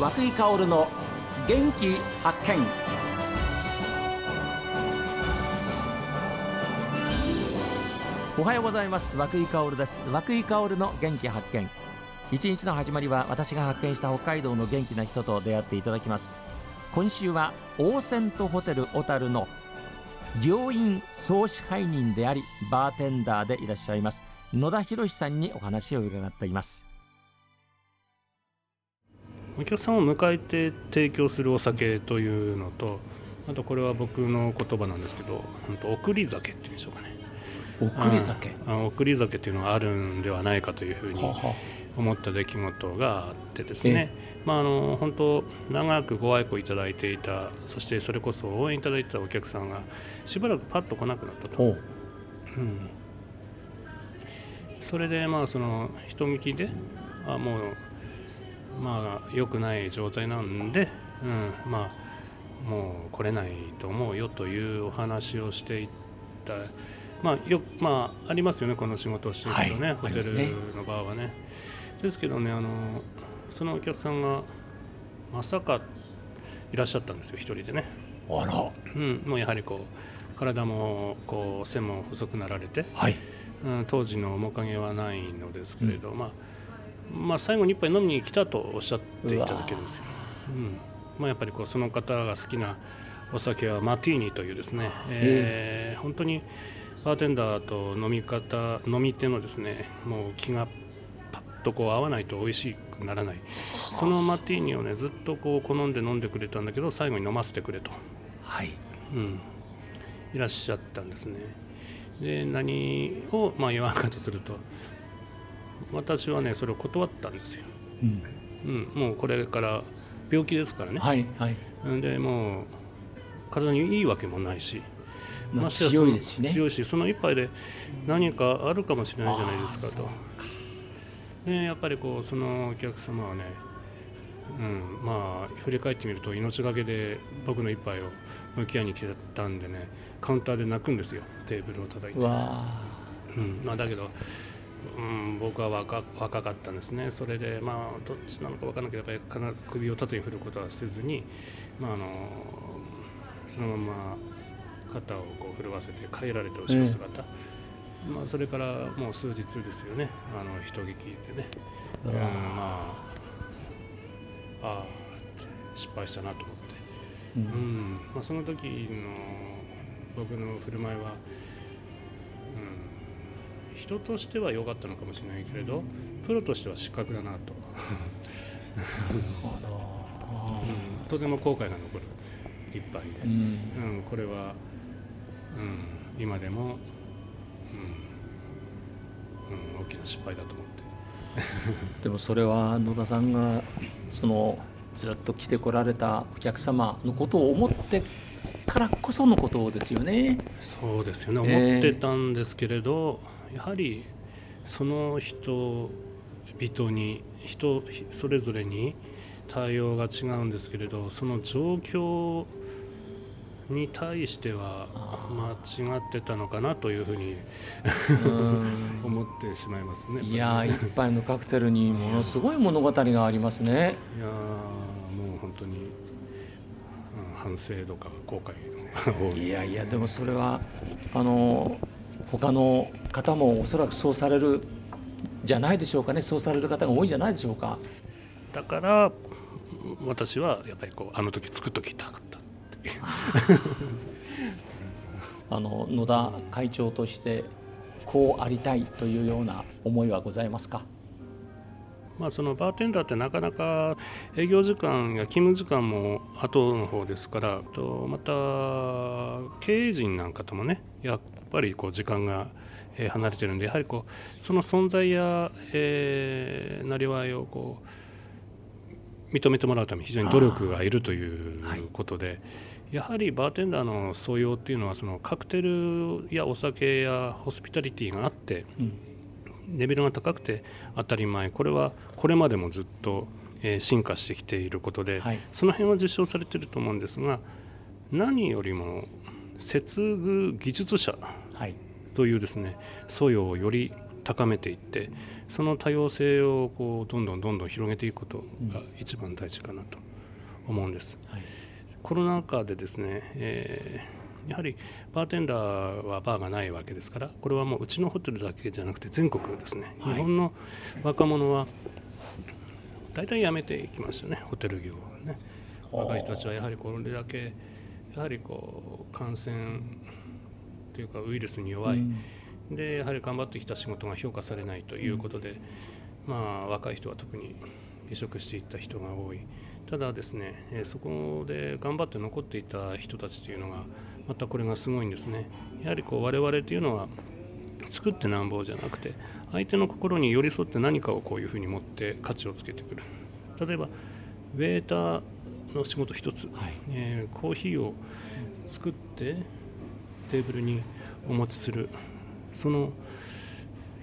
和久井薫の元気発見。おはようございます。和久井薫です。和久井薫の元気発見。一日の始まりは私が発見した北海道の元気な人と出会っていただきます。今週はオーセントホテル小樽の病院総支配人でありバーテンダーでいらっしゃいます。野田博さんにお話を伺っています。お客さんを迎えて提供するお酒というのとあとこれは僕の言葉なんですけど本当送り酒っていうんでしょうかね。送り酒？あ送り酒っていうのがあるんではないかというふうに思った出来事があってですね、まあ、あの本当長くご愛顧いただいていたそしてそれこそ応援いただいてたお客さんがしばらくパッと来なくなったと、うん、それでまあその人聞きであもうまあ良くない状態なんで、うん、まあもう来れないと思うよというお話をしていった。まあよまあありますよねこの仕事をしてるとね、はい、ホテルの場はね。ですけどねあのそのお客さんがまさかいらっしゃったんですよ一人でね。あら、うん、もうやはりこう体もこう背も細くなられて、はい。うん、当時の面影はないのですけれど、うん、まあまあ、最後に一杯飲みに来たとおっしゃっていただけるんですよ。うん。まあ、やっぱりこうその方が好きなお酒はマティーニというですね、えー、本当にバーテンダーと飲み方飲み手のですねもう気がパッとこう合わないと美味しくならない。そのマティーニをねずっとこう好んで飲んでくれたんだけど最後に飲ませてくれと、はい。うん、いらっしゃったんですね。で何をまあ言わんかとすると私はねそれを断ったんですよ、うん、うん、もうこれから病気ですからね、はいはい、でもう体にいいわけもないし、まあ、強いですしね。強いしその一杯で何かあるかもしれないじゃないですかと。でやっぱりこうそのお客様はね、うん、まあ振り返ってみると命がけで僕の一杯を向き合いに来たんでねカウンターで泣くんですよ。テーブルを叩いて、うん。まあ、だけどうん、僕は若若かったんですね、それで、まあ、どっちなのか分からなければ首を縦に振ることはせずに、まあ、あのそのまま肩をこう震わせて帰られて後ろ姿、えー、まあ、それからもう数日ですよね、あの人聞きでね、うん、まあ、ああ失敗したなと思って、うん、うん、まあ、その時の僕の振る舞いは、人としては良かったのかもしれないけれどプロとしては失格だなと。うん、とても後悔が残る一杯で、うん、うん、これは、うん、今でも、うん。うん、大きな失敗だと思って。でもそれは野田さんがそのずっと来てこられたお客様のことを思ってからこそのことですよね。そうですよね、思ってたんですけれど、やはりその人々に人それぞれに対応が違うんですけれどその状況に対しては間違ってたのかなというふうに 思ってしまいますね。いや一杯のカクテルにものすごい物語がありますね。いやもう本当に、うん、反省とか後悔いやいやでもそれはあの他の方もおそらくそうされるじゃないでしょうかね。そうされる方が多いんじゃないでしょうか。だから私はやっぱりこうあの時作っときたかったっていう。あの野田会長としてこうありたいというような思いはございますか？まあ、そのバーテンダーってなかなか営業時間や勤務時間も後の方ですからとまた経営陣なんかともねやっぱりこう時間が離れてるんでやはりこうその存在や、えー、なりわいをこう認めてもらうために非常に努力がいるということで、はい、やはりバーテンダーの素養っていうのはそのカクテルやお酒やホスピタリティがあって、うん。レベルが高くて当たり前。これはこれまでもずっと、えー、進化してきていることで、はい、その辺は実証されていると思うんですが何よりも接遇技術者というですね、素養をより高めていってその多様性をこうどんどんどんどん広げていくことが一番大事かなと思うんです。はい、コロナ禍でですね、えー、やはりバーテンダーはバーがないわけですからこれはもううちのホテルだけじゃなくて全国ですね、はい、日本の若者は大体辞めていきましたねホテル業はね。若い人たちはやはりこれだけやはりこう感染というかウイルスに弱い、うん。でやはり頑張ってきた仕事が評価されないということで、まあ、若い人は特に離職していった人が多い。ただですね、えそこで頑張って残っていた人たちというのがまたこれがすごいんですね。やはりこう我々というのは作ってなんぼじゃなくて相手の心に寄り添って何かをこういうふうに持って価値をつけてくる。例えばウェーターの仕事一つ、はい、えー、コーヒーを作ってテーブルにお持ちする。その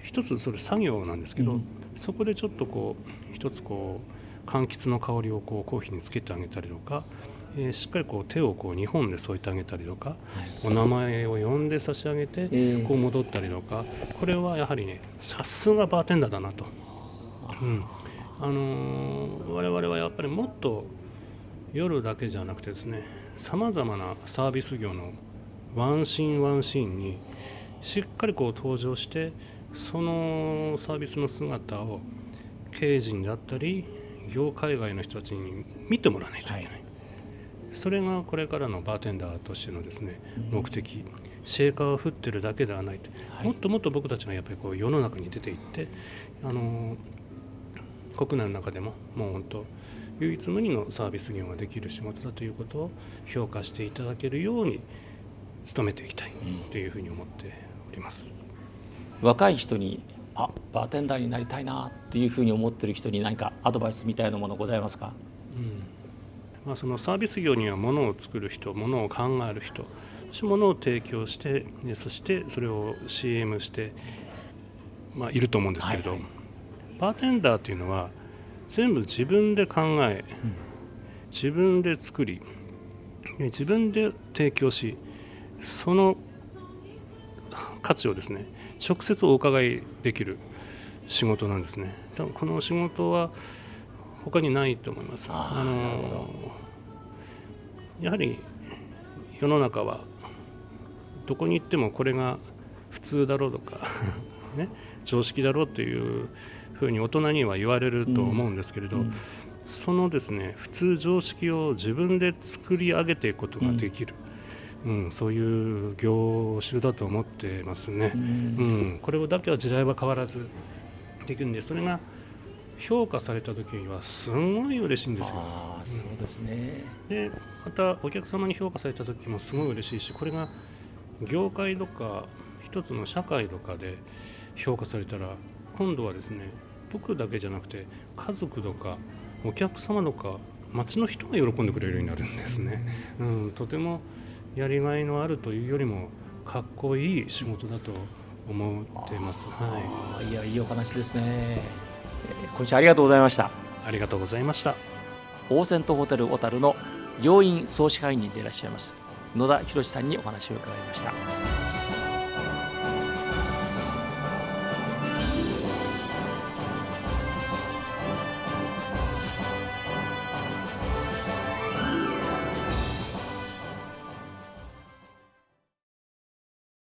一つそれ作業なんですけど、うん、そこでちょっとこう一つこう柑橘の香りをこうコーヒーにつけてあげたりとか、えー、しっかりこう手をこう2本で添えてあげたりとか、はい、お名前を呼んで差し上げてこう戻ったりとか、これはやはりねさすがバーテンダーだなと。うん。あのー、我々はやっぱりもっと夜だけじゃなくてですねさまざまなサービス業のワンシーンワンシーンにしっかりこう登場してそのサービスの姿を経営陣であったり業界外の人たちに見てもらわないといけない、はい、それがこれからのバーテンダーとしてのですね、目的。シェーカーを振ってるだけではないと、はい、もっともっと僕たちがやっぱりこう世の中に出ていってあの国内の中でももう本当唯一無二のサービス業ができる仕事だということを評価していただけるように努めていきたいというふうに思ってります。若い人にあバーテンダーになりたいなっていうふうに思ってる人に何かアドバイスみたいなものございますか、うん。まあ、そのサービス業にはものを作る人ものを考える人そしてものを提供してそしてそれを CM して、まあ、いると思うんですけれど、はいはい、バーテンダーというのは全部自分で考え、うん、自分で作り自分で提供しその価値をですね直接お伺いできる仕事なんですね。多分この仕事は他にないと思います。あのやはり世の中はどこに行ってもこれが普通だろうとか ね、常識だろうというふうに大人には言われると思うんですけれど、うん、そのですね普通常識を自分で作り上げていくことができる、うん、そういう業種だと思ってますね、うん、うん、これだけは時代は変わらずできるんでそれが評価された時にはすごい嬉しいんですよ。あそうですね、でまたお客様に評価された時もすごい嬉しいしこれが業界とか一つの社会とかで評価されたら今度はですね僕だけじゃなくて家族とかお客様とか街の人が喜んでくれるようになるんですね。うん、とてもやりがいのあるというよりもかっこいい仕事だと思っています。はい、いやいいお話ですね。今週ありがとうございました。ありがとうございました。オーセントホテル小樽の要員総支配人でいらっしゃいます野田博さんにお話を伺いました。